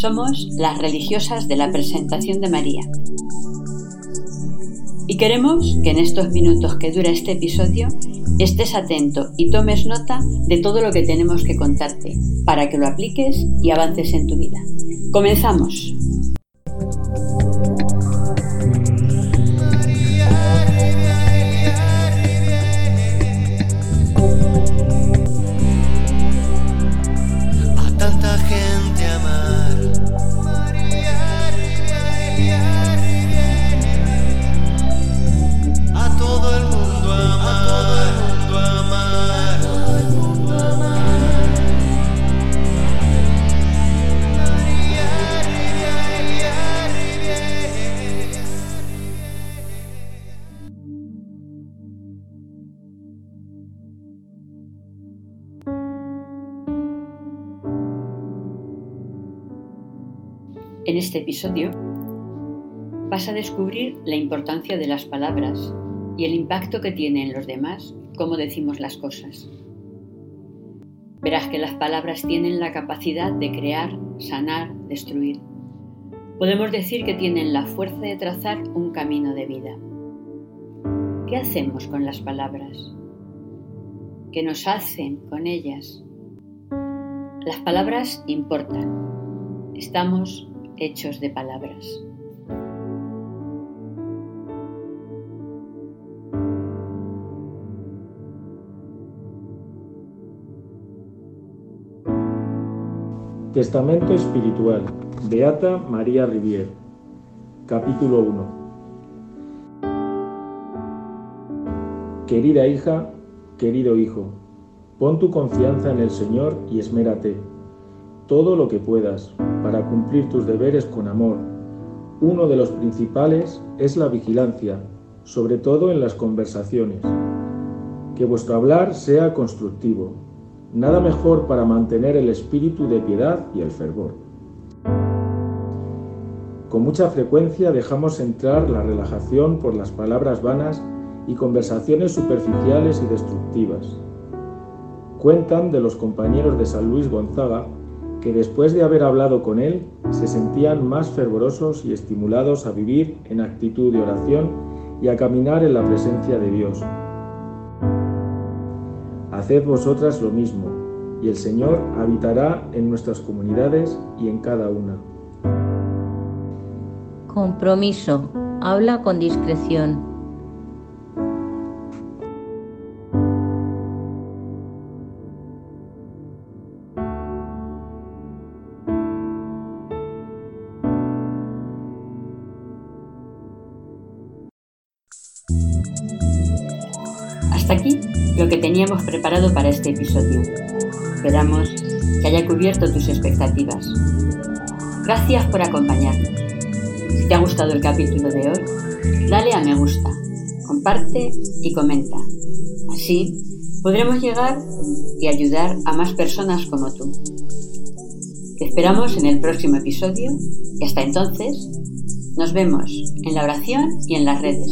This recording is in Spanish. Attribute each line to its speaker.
Speaker 1: Somos las religiosas de la presentación de María. Y queremos que en estos minutos que dura este episodio estés atento y tomes nota de todo lo que tenemos que contarte para que lo apliques y avances en tu vida. Comenzamos. En este episodio vas a descubrir la importancia de las palabras y el impacto que tiene en los demás cómo decimos las cosas. Verás que las palabras tienen la capacidad de crear, sanar, destruir. Podemos decir que tienen la fuerza de trazar un camino de vida. ¿Qué hacemos con las palabras? ¿Qué nos hacen con ellas? Las palabras importan. Estamos hechos de palabras.
Speaker 2: Testamento Espiritual, Beata María Rivier, capítulo 1. Querida hija, querido hijo, pon tu confianza en el Señor y esmérate, todo lo que puedas, para cumplir tus deberes con amor. Uno de los principales es la vigilancia, sobre todo en las conversaciones. Que vuestro hablar sea constructivo. Nada mejor para mantener el espíritu de piedad y el fervor. Con mucha frecuencia dejamos entrar la relajación por las palabras vanas y conversaciones superficiales y destructivas. Cuentan de los compañeros de San Luis Gonzaga que después de haber hablado con Él se sentían más fervorosos y estimulados a vivir en actitud de oración y a caminar en la presencia de Dios. Haced vosotras lo mismo, y el Señor habitará en nuestras comunidades y en cada una.
Speaker 3: Compromiso. Habla con discreción.
Speaker 1: Hasta aquí lo que teníamos preparado para este episodio. Esperamos que haya cubierto tus expectativas. Gracias por acompañarnos. Si te ha gustado el capítulo de hoy, dale a me gusta, comparte y comenta. Así podremos llegar y ayudar a más personas como tú. Te esperamos en el próximo episodio y hasta entonces nos vemos en la oración y en las redes.